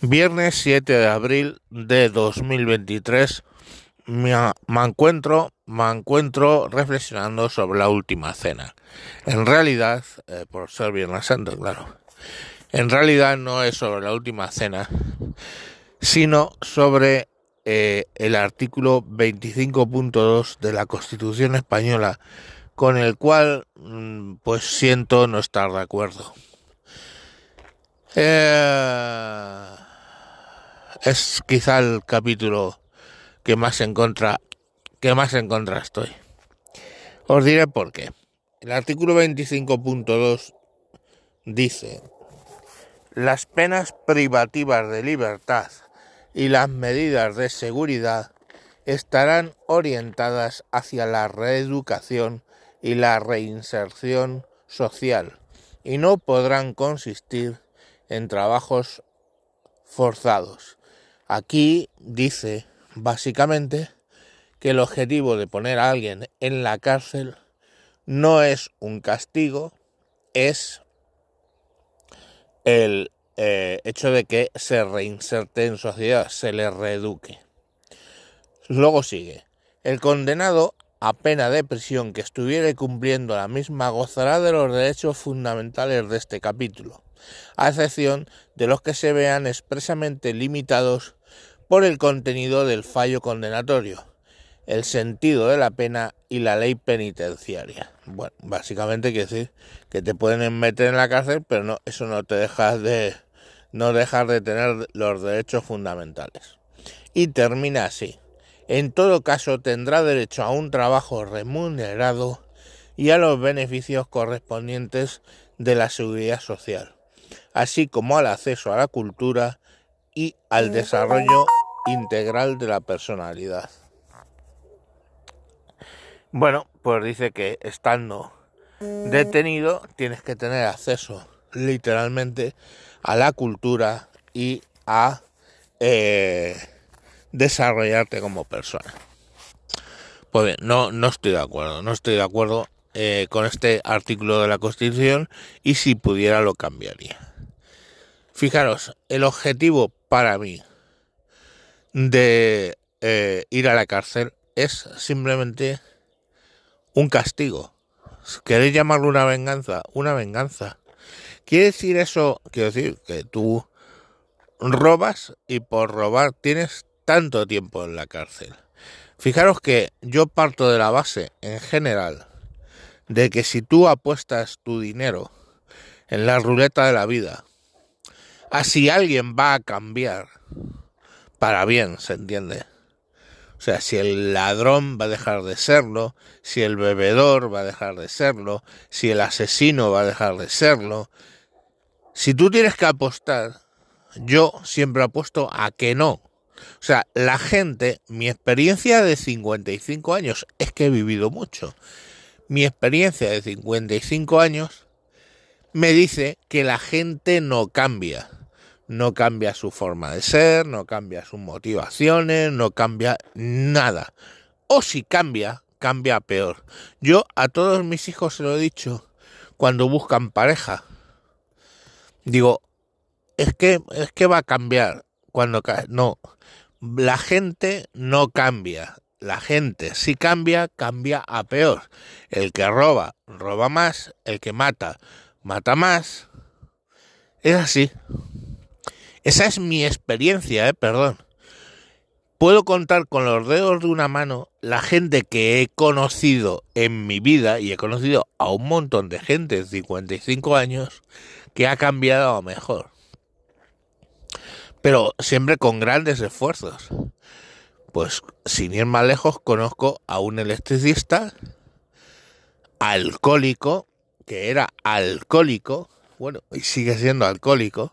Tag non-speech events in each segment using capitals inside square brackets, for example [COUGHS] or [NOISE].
Viernes 7 de abril de 2023 me, me encuentro me encuentro reflexionando sobre la última cena. En realidad, eh, por ser Viernes Santo, claro. En realidad no es sobre la última cena, sino sobre eh, el artículo 25.2 de la Constitución española, con el cual mm, pues siento no estar de acuerdo. Eh, es quizá el capítulo que más en contra que más en contra estoy. Os diré por qué. El artículo 25.2 dice las penas privativas de libertad y las medidas de seguridad estarán orientadas hacia la reeducación y la reinserción social y no podrán consistir en trabajos forzados. Aquí dice básicamente que el objetivo de poner a alguien en la cárcel no es un castigo, es el eh, hecho de que se reinserte en sociedad, se le reeduque. Luego sigue, el condenado a pena de prisión que estuviere cumpliendo la misma gozará de los derechos fundamentales de este capítulo, a excepción de los que se vean expresamente limitados por el contenido del fallo condenatorio, el sentido de la pena y la ley penitenciaria. Bueno, básicamente quiere decir que te pueden meter en la cárcel, pero no, eso no te deja de no dejar de tener los derechos fundamentales. Y termina así. En todo caso, tendrá derecho a un trabajo remunerado y a los beneficios correspondientes de la seguridad social, así como al acceso a la cultura y al desarrollo integral de la personalidad. Bueno, pues dice que estando detenido tienes que tener acceso literalmente a la cultura y a eh, desarrollarte como persona. Pues no, no estoy de acuerdo, no estoy de acuerdo eh, con este artículo de la Constitución y si pudiera lo cambiaría. Fijaros, el objetivo para mí de eh, ir a la cárcel es simplemente un castigo. ¿Queréis llamarlo una venganza? Una venganza. ¿Quiere decir eso? Quiero decir que tú robas y por robar tienes tanto tiempo en la cárcel. Fijaros que yo parto de la base, en general, de que si tú apuestas tu dinero en la ruleta de la vida, así alguien va a cambiar para bien, ¿se entiende? O sea, si el ladrón va a dejar de serlo, si el bebedor va a dejar de serlo, si el asesino va a dejar de serlo. Si tú tienes que apostar, yo siempre apuesto a que no. O sea, la gente, mi experiencia de 55 años es que he vivido mucho. Mi experiencia de 55 años me dice que la gente no cambia no cambia su forma de ser, no cambia sus motivaciones, no cambia nada. O si cambia, cambia peor. Yo a todos mis hijos se lo he dicho cuando buscan pareja. Digo, es que es que va a cambiar cuando no. La gente no cambia. La gente si cambia, cambia a peor. El que roba, roba más, el que mata, mata más. Es así. Esa es mi experiencia, ¿eh? perdón. Puedo contar con los dedos de una mano la gente que he conocido en mi vida, y he conocido a un montón de gente de 55 años, que ha cambiado a mejor. Pero siempre con grandes esfuerzos. Pues sin ir más lejos, conozco a un electricista alcohólico, que era alcohólico, bueno, y sigue siendo alcohólico,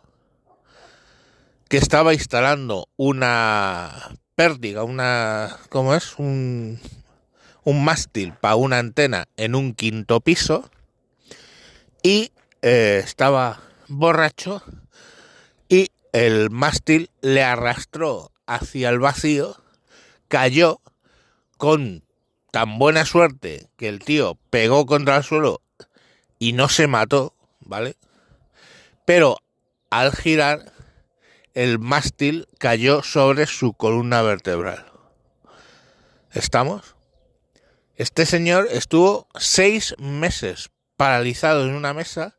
que estaba instalando una pértiga, una, ¿cómo es? Un, un mástil para una antena en un quinto piso y eh, estaba borracho el mástil le arrastró hacia el vacío, cayó con tan buena suerte que el tío pegó contra el suelo y no se mató, ¿vale? Pero al girar el mástil cayó sobre su columna vertebral. ¿Estamos? Este señor estuvo seis meses paralizado en una mesa,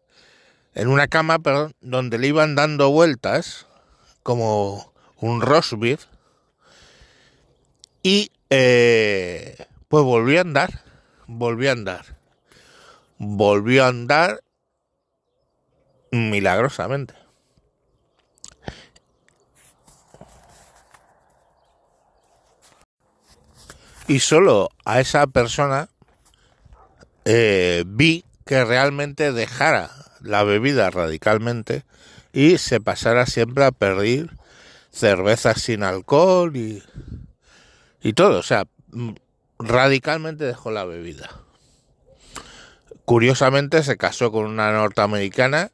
en una cama, perdón, donde le iban dando vueltas como un rosbif y eh, pues volvió a andar, volvió a andar, volvió a andar milagrosamente. Y solo a esa persona eh, vi que realmente dejara la bebida radicalmente y se pasara siempre a pedir cervezas sin alcohol y, y todo. O sea, radicalmente dejó la bebida. Curiosamente se casó con una norteamericana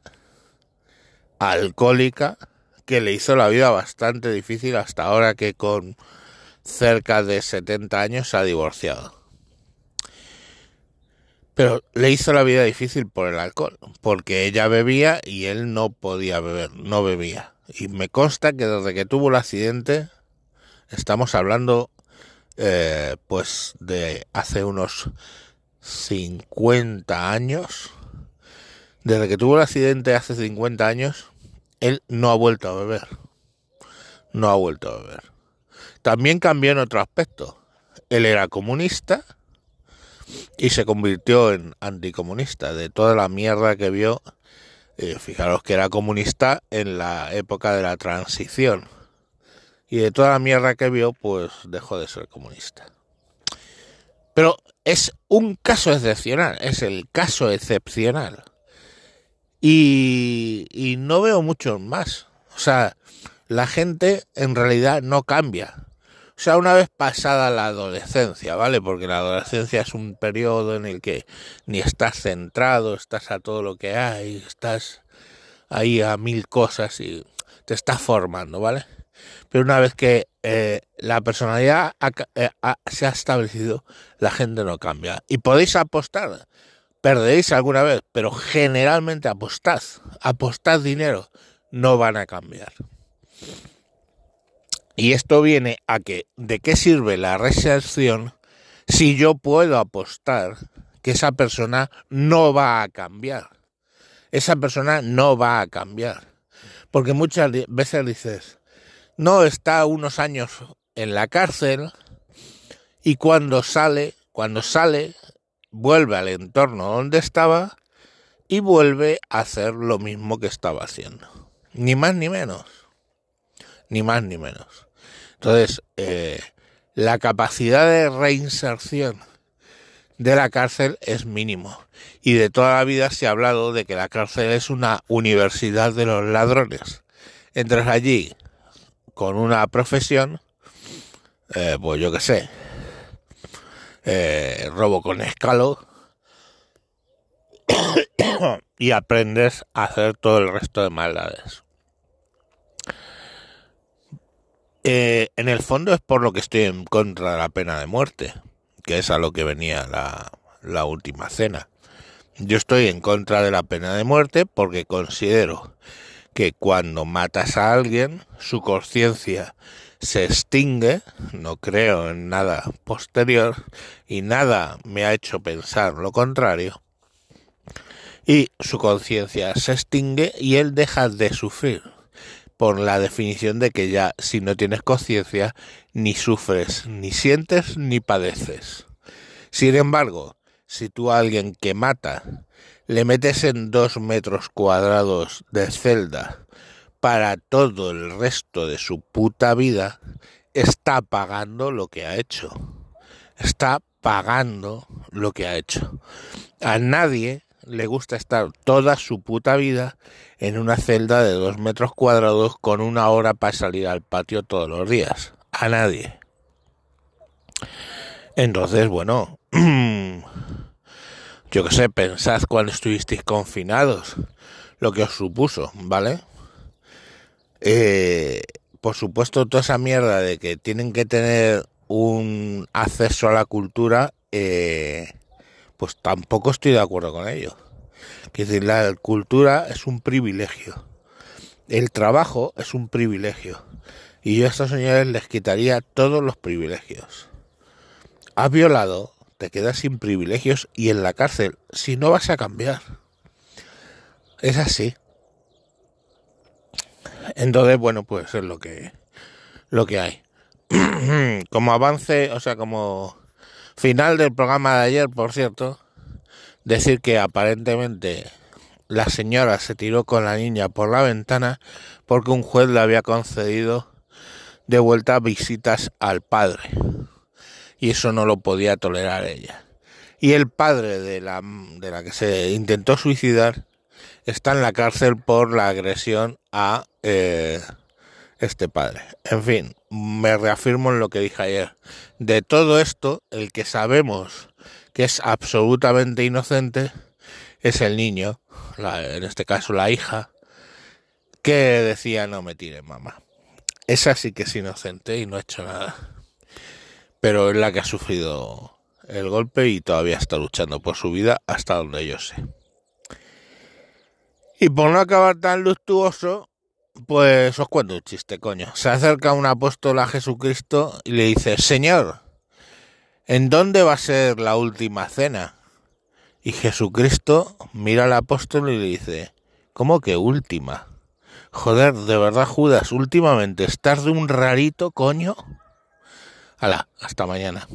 alcohólica que le hizo la vida bastante difícil hasta ahora que con cerca de 70 años se ha divorciado. Pero le hizo la vida difícil por el alcohol, porque ella bebía y él no podía beber, no bebía. Y me consta que desde que tuvo el accidente, estamos hablando eh, pues de hace unos 50 años, desde que tuvo el accidente hace 50 años, él no ha vuelto a beber. No ha vuelto a beber. También cambió en otro aspecto. Él era comunista y se convirtió en anticomunista. De toda la mierda que vio, eh, fijaros que era comunista en la época de la transición. Y de toda la mierda que vio, pues dejó de ser comunista. Pero es un caso excepcional, es el caso excepcional. Y, no veo muchos más. O sea, la gente en realidad no cambia. Sea, una vez pasada la adolescencia, ¿vale? Porque la adolescencia es un periodo en el que ni estás centrado, estás a todo lo que hay, estás ahí a mil cosas y te estás formando, ¿vale? Pero una vez que eh, la personalidad eh, se ha establecido, la gente no cambia. Y podéis apostar perderéis alguna vez, pero generalmente apostad, apostad dinero, no van a cambiar. Y esto viene a que, ¿de qué sirve la recepción si yo puedo apostar que esa persona no va a cambiar? Esa persona no va a cambiar. Porque muchas veces dices, no está unos años en la cárcel y cuando sale, cuando sale, vuelve al entorno donde estaba y vuelve a hacer lo mismo que estaba haciendo. Ni más ni menos. Ni más ni menos. Entonces, eh, la capacidad de reinserción de la cárcel es mínimo. Y de toda la vida se ha hablado de que la cárcel es una universidad de los ladrones. Entras allí con una profesión, eh, pues yo qué sé, eh, robo con escalo [COUGHS] y aprendes a hacer todo el resto de maldades. Eh, en el fondo es por lo que estoy en contra de la pena de muerte, que es a lo que venía la, la última cena. Yo estoy en contra de la pena de muerte porque considero que cuando matas a alguien, su conciencia se extingue, no creo en nada posterior y nada me ha hecho pensar lo contrario, y su conciencia se extingue y él deja de sufrir por la definición de que ya si no tienes conciencia ni sufres, ni sientes, ni padeces. Sin embargo, si tú a alguien que mata le metes en dos metros cuadrados de celda para todo el resto de su puta vida, está pagando lo que ha hecho. Está pagando lo que ha hecho. A nadie le gusta estar toda su puta vida en una celda de dos metros cuadrados con una hora para salir al patio todos los días. A nadie. Entonces, bueno, [CLEARS THROAT] yo qué sé, pensad cuando estuvisteis confinados, lo que os supuso, ¿vale? Eh, por supuesto, toda esa mierda de que tienen que tener un acceso a la cultura, eh, pues tampoco estoy de acuerdo con ello. Es decir, la cultura es un privilegio. El trabajo es un privilegio y yo a estos señores les quitaría todos los privilegios. Has violado, te quedas sin privilegios y en la cárcel si no vas a cambiar. Es así. Entonces, bueno, pues es lo que lo que hay. [CLEARS THROAT] como avance, o sea, como final del programa de ayer, por cierto, decir que aparentemente la señora se tiró con la niña por la ventana porque un juez le había concedido de vuelta visitas al padre. Y eso no lo podía tolerar ella. Y el padre de la, de la que se intentó suicidar está en la cárcel por la agresión a eh, este padre. En fin, me reafirmo en lo que dije ayer. De todo esto, el que sabemos que es absolutamente inocente es el niño, en este caso la hija, que decía no me tire mamá. Esa sí que es inocente y no ha hecho nada. Pero es la que ha sufrido el golpe y todavía está luchando por su vida hasta donde yo sé. Y por no acabar tan luctuoso, pues os cuento un chiste, coño. Se acerca un apóstol a Jesucristo y le dice, Señor, ¿en dónde va a ser la última cena? Y Jesucristo mira al apóstol y le dice, ¿cómo que última? Joder, de verdad, Judas, últimamente estás de un rarito, coño. Hala, hasta mañana.